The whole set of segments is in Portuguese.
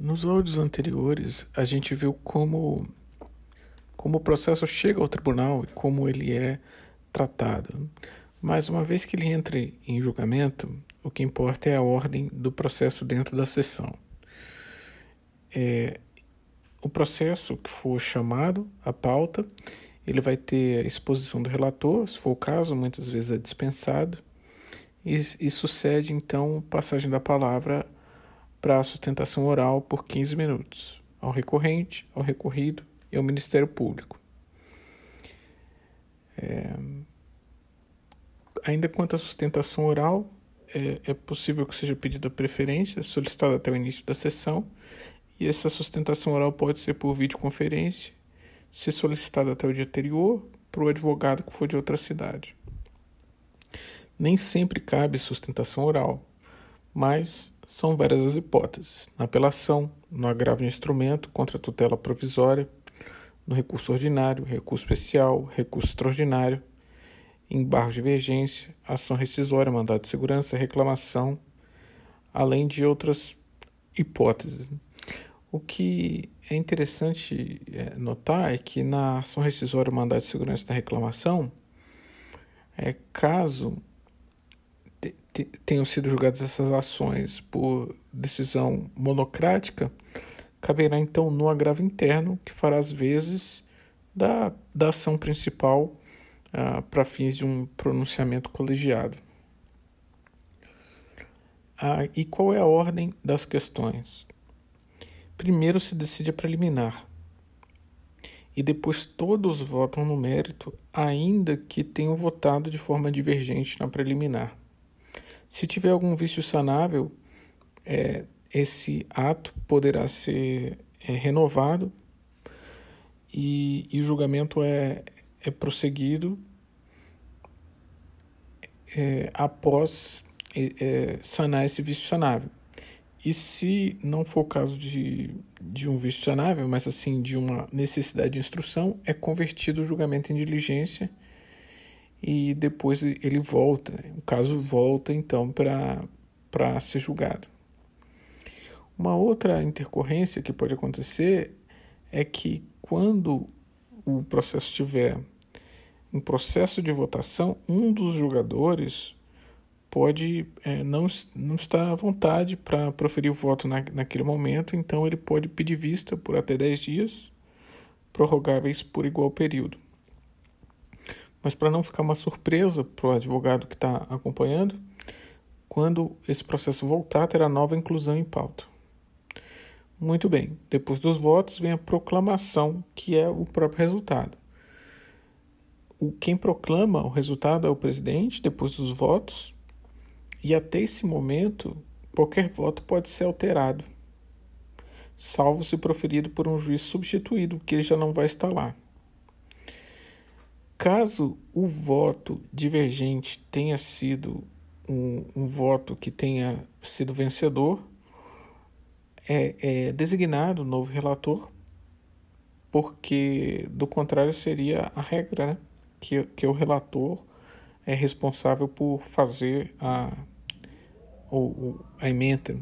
Nos áudios anteriores, a gente viu como, como o processo chega ao tribunal e como ele é tratado. Mas uma vez que ele entre em julgamento, o que importa é a ordem do processo dentro da sessão. É, o processo que for chamado, a pauta, ele vai ter a exposição do relator, se for o caso, muitas vezes é dispensado, e, e sucede então passagem da palavra para a sustentação oral por 15 minutos, ao recorrente, ao recorrido e ao Ministério Público. É... Ainda quanto à sustentação oral, é, é possível que seja pedida preferência, solicitada até o início da sessão, e essa sustentação oral pode ser por videoconferência, ser solicitada até o dia anterior para o advogado que for de outra cidade. Nem sempre cabe sustentação oral, mas são várias as hipóteses: na apelação, no agravo de instrumento contra a tutela provisória, no recurso ordinário, recurso especial, recurso extraordinário, embargo de divergência, ação rescisória, mandado de segurança, reclamação, além de outras hipóteses. O que é interessante é, notar é que na ação rescisória, mandado de segurança da reclamação, é caso tenham sido julgadas essas ações por decisão monocrática, caberá então no agravo interno, que fará as vezes da, da ação principal ah, para fins de um pronunciamento colegiado. Ah, e qual é a ordem das questões? Primeiro se decide a preliminar. E depois todos votam no mérito, ainda que tenham votado de forma divergente na preliminar. Se tiver algum vício sanável, é, esse ato poderá ser é, renovado e, e, o julgamento é, é prosseguido é, após é, é, sanar esse vício sanável. E se não for o caso de, de um vício sanável, mas assim de uma necessidade de instrução, é convertido o julgamento em diligência e depois ele volta. O caso volta então para ser julgado. Uma outra intercorrência que pode acontecer é que quando o processo estiver em processo de votação, um dos julgadores pode é, não, não estar à vontade para proferir o voto na, naquele momento, então ele pode pedir vista por até 10 dias, prorrogáveis por igual período. Mas para não ficar uma surpresa para o advogado que está acompanhando, quando esse processo voltar, terá nova inclusão em pauta. Muito bem, depois dos votos vem a proclamação, que é o próprio resultado. O, quem proclama o resultado é o presidente, depois dos votos, e até esse momento, qualquer voto pode ser alterado, salvo se proferido por um juiz substituído, que ele já não vai estar lá. Caso o voto divergente tenha sido um, um voto que tenha sido vencedor, é, é designado o novo relator, porque do contrário seria a regra, né? que, que o relator é responsável por fazer a, ou, a emenda.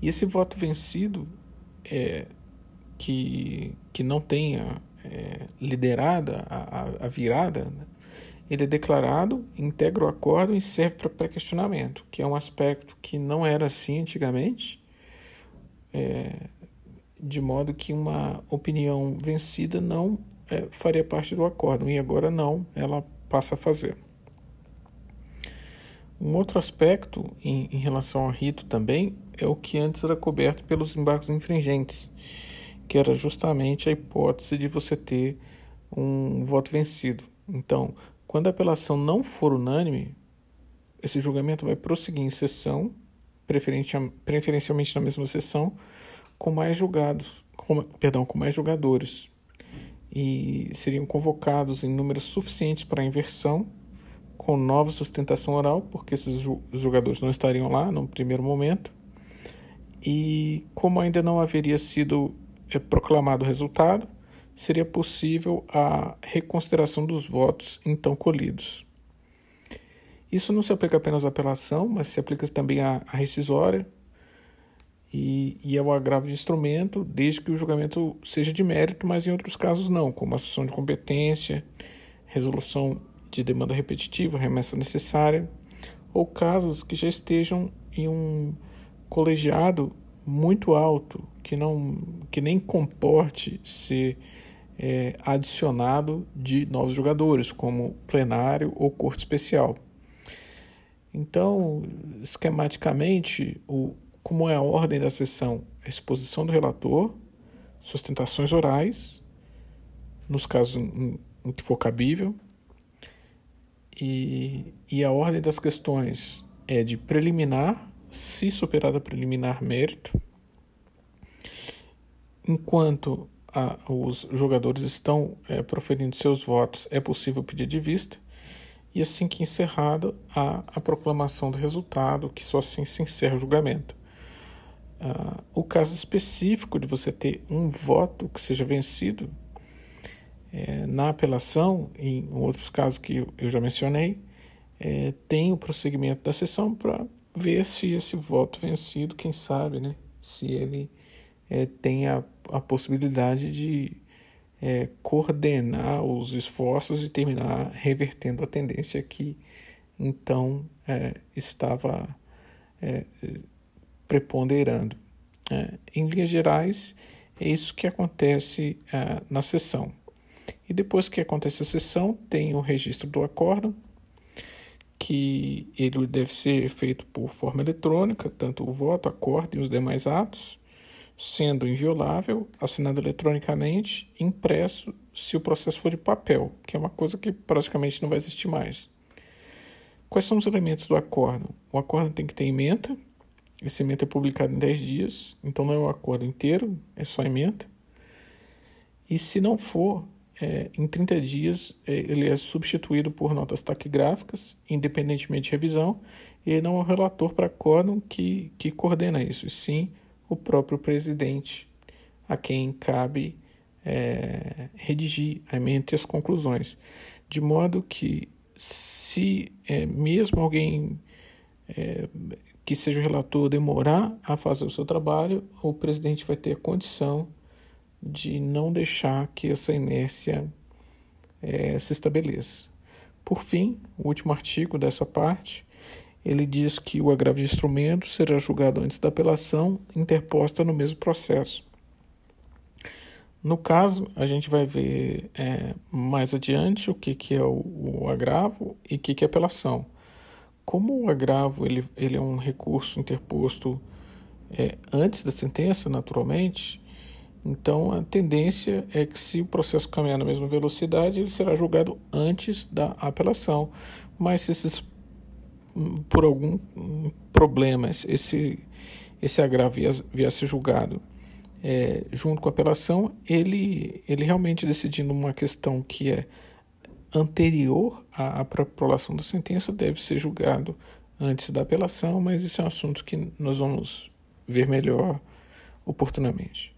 E esse voto vencido, é, que, que não tenha é, liderada a, a, virada, né, ele é declarado, integra o acordo e serve para pré-questionamento, que é um aspecto que não era assim antigamente, é, de modo que uma opinião vencida não é, faria parte do acordo, e agora não, ela passa a fazer. Um outro aspecto em, em, relação ao rito também é o que antes era coberto pelos embargos infringentes, que era justamente a hipótese de você ter um voto vencido. Então, quando a apelação não for unânime, esse julgamento vai prosseguir em sessão, preferencialmente na mesma sessão, com mais julgados, com, perdão, com mais julgadores, e seriam convocados em números suficientes para a inversão com nova sustentação oral, porque esses jogadores não estariam lá no primeiro momento. E como ainda não haveria sido proclamado o resultado, seria possível a reconsideração dos votos então colhidos. Isso não se aplica apenas à apelação, mas se aplica também à, à rescisória e, e é o agravo de instrumento, desde que o julgamento seja de mérito, mas em outros casos não, como assunção de competência, resolução de demanda repetitiva, remessa necessária, ou casos que já estejam em um colegiado muito alto, que, não, que nem comporte ser é, adicionado de novos jogadores, como plenário ou corte especial. Então, esquematicamente, o, como é a ordem da sessão? A exposição do relator, sustentações orais, nos casos em, em que for cabível, e, e a ordem das questões é de preliminar, se superada preliminar mérito, enquanto a, os jogadores estão é, proferindo seus votos, é possível pedir de vista, e assim que encerrado a, a proclamação do resultado, que só assim se encerra o julgamento. Uh, o caso específico de você ter um voto que seja vencido é, na apelação, em outros casos que eu já mencionei, é, tem o prosseguimento da sessão para ver se esse voto vencido, quem sabe, né, se ele é, tem a, a possibilidade de é, coordenar os esforços e terminar revertendo a tendência que então é, estava é, preponderando. É, em linhas gerais, é isso que acontece é, na sessão. E depois que acontece a sessão, tem o registro do acórdão, que ele deve ser feito por forma eletrônica, tanto o voto, acórdão e os demais atos sendo inviolável, assinado eletronicamente, impresso, se o processo for de papel, que é uma coisa que praticamente não vai existir mais. Quais são os elementos do acordo? O acordo tem que ter ementa, esse ementa é publicado em 10 dias, então não é o acordo inteiro, é só ementa. E se não for, é, em 30 dias é, ele é substituído por notas taquigráficas, independentemente de revisão, e não é o relator para acórdão que, que coordena isso, e sim o próprio presidente, a quem cabe é, redigir a mente as conclusões, de modo que se é, mesmo alguém é, que seja o relator demorar a fazer o seu trabalho, o presidente vai ter a condição de não deixar que essa inércia é, se estabeleça. Por fim, o último artigo dessa parte ele diz que o agravo de instrumento será julgado antes da apelação interposta no mesmo processo. No caso, a gente vai ver é, mais adiante o que, que é o, o agravo e o que, que é apelação. Como o agravo ele, ele é um recurso interposto é, antes da sentença, naturalmente, então a tendência é que se o processo caminhar na mesma velocidade, ele será julgado antes da apelação. Mas se esses por algum problema esse, esse agravo viesse julgado é, junto com a apelação, ele, ele realmente decidindo uma questão que é anterior à, à prolação da sentença deve ser julgado antes da apelação, mas isso é um assunto que nós vamos ver melhor oportunamente.